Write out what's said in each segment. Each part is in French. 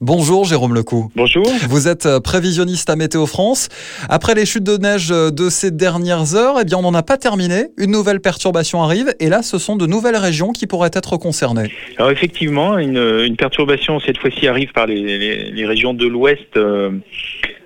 Bonjour Jérôme Lecou. Bonjour. Vous êtes euh, prévisionniste à Météo France. Après les chutes de neige euh, de ces dernières heures, eh bien on n'en a pas terminé. Une nouvelle perturbation arrive et là ce sont de nouvelles régions qui pourraient être concernées. Alors effectivement, une, une perturbation cette fois-ci arrive par les, les, les régions de l'ouest. Euh,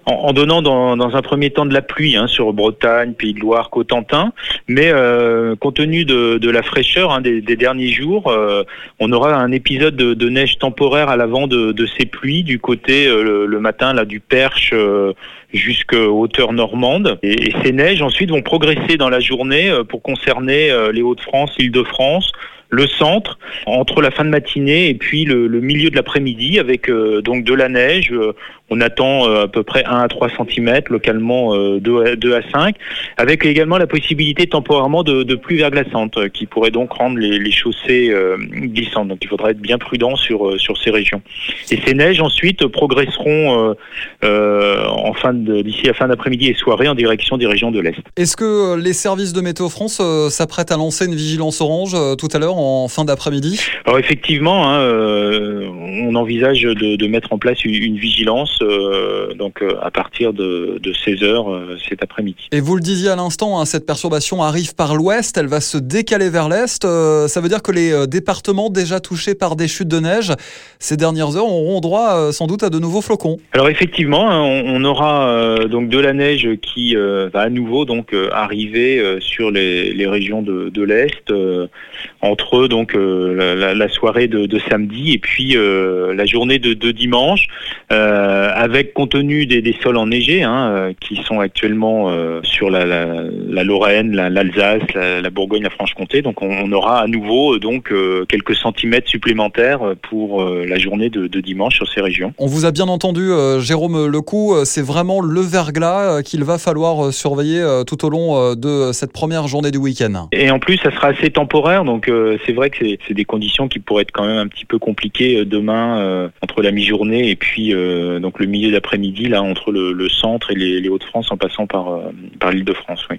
en, donnant dans, dans, un premier temps de la pluie hein, sur Bretagne, Pays de Loire, Cotentin, mais euh, compte tenu de, de la fraîcheur hein, des, des, derniers jours, euh, on aura un épisode de, de, neige temporaire à l'avant de, de, ces pluies du côté euh, le, le, matin là du Perche euh, jusqu'aux hauteurs normandes. Et, et, ces neiges ensuite vont progresser dans la journée euh, pour concerner euh, les Hauts-de-France, l'Île-de-France, le centre entre la fin de matinée et puis le, le milieu de l'après-midi avec euh, donc de la neige. Euh, on attend euh, à peu près 1 à 3 cm, localement 2 à, 2, à, 5, avec également la possibilité temporairement de, de pluies verglaçantes qui pourraient donc rendre les, les chaussées glissantes. Donc il faudra être bien prudent sur, sur ces régions. Et ces neiges ensuite progresseront en fin d'ici la fin d'après-midi et soirée en direction des régions de l'Est. Est-ce que les services de Météo France s'apprêtent à lancer une vigilance orange tout à l'heure en fin d'après-midi? Alors effectivement, hein, euh, on envisage de, de, mettre en place une, une vigilance euh, donc euh, à partir de, de 16 heures euh, cet après-midi. Et vous le disiez à l'instant, hein, cette perturbation arrive par l'ouest, elle va se décaler vers l'est. Ça veut dire que les départements déjà touchés par des chutes de neige ces dernières heures auront droit sans doute à de nouveaux flocons. Alors effectivement, hein, on, on, aura donc de la neige qui va à nouveau donc arriver sur les, les régions de, de l'est entre donc la, la, soirée de, de, samedi et puis la journée de, de dimanche, euh, avec compte tenu des, des sols enneigés hein, euh, qui sont actuellement euh, sur la, la, la Lorraine, l'Alsace, la, Bourgogne, la Franche-Comté. Donc on, on, aura à nouveau donc quelques centimètres supplémentaires pour la journée de, de, dimanche sur ces régions. On vous a bien entendu, Jérôme Lecou, c'est vraiment le verglas qu'il va falloir surveiller tout au long de cette première journée du week-end. Et en plus, ça sera assez temporaire, donc c'est vrai que c'est des conditions qui pourraient être quand même un petit peu compliquées euh, demain euh, entre la mi-journée et puis euh, donc le milieu d'après-midi là entre le, centre et les, les Hauts-de-France en passant par par l'Île-de-France. Oui.